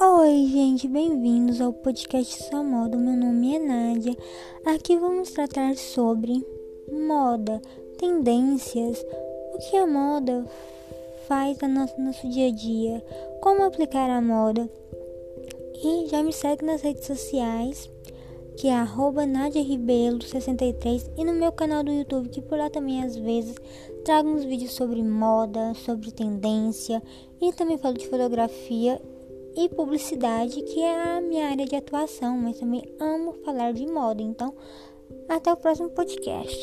Oi, gente, bem-vindos ao podcast Só Moda. Meu nome é Nádia. Aqui vamos tratar sobre moda, tendências, o que a moda faz no nosso, nosso dia a dia, como aplicar a moda. E já me segue nas redes sociais, que é arroba 63 e no meu canal do YouTube, que por lá também às vezes trago uns vídeos sobre moda, sobre tendência e também falo de fotografia e publicidade, que é a minha área de atuação, mas também amo falar de moda. Então, até o próximo podcast.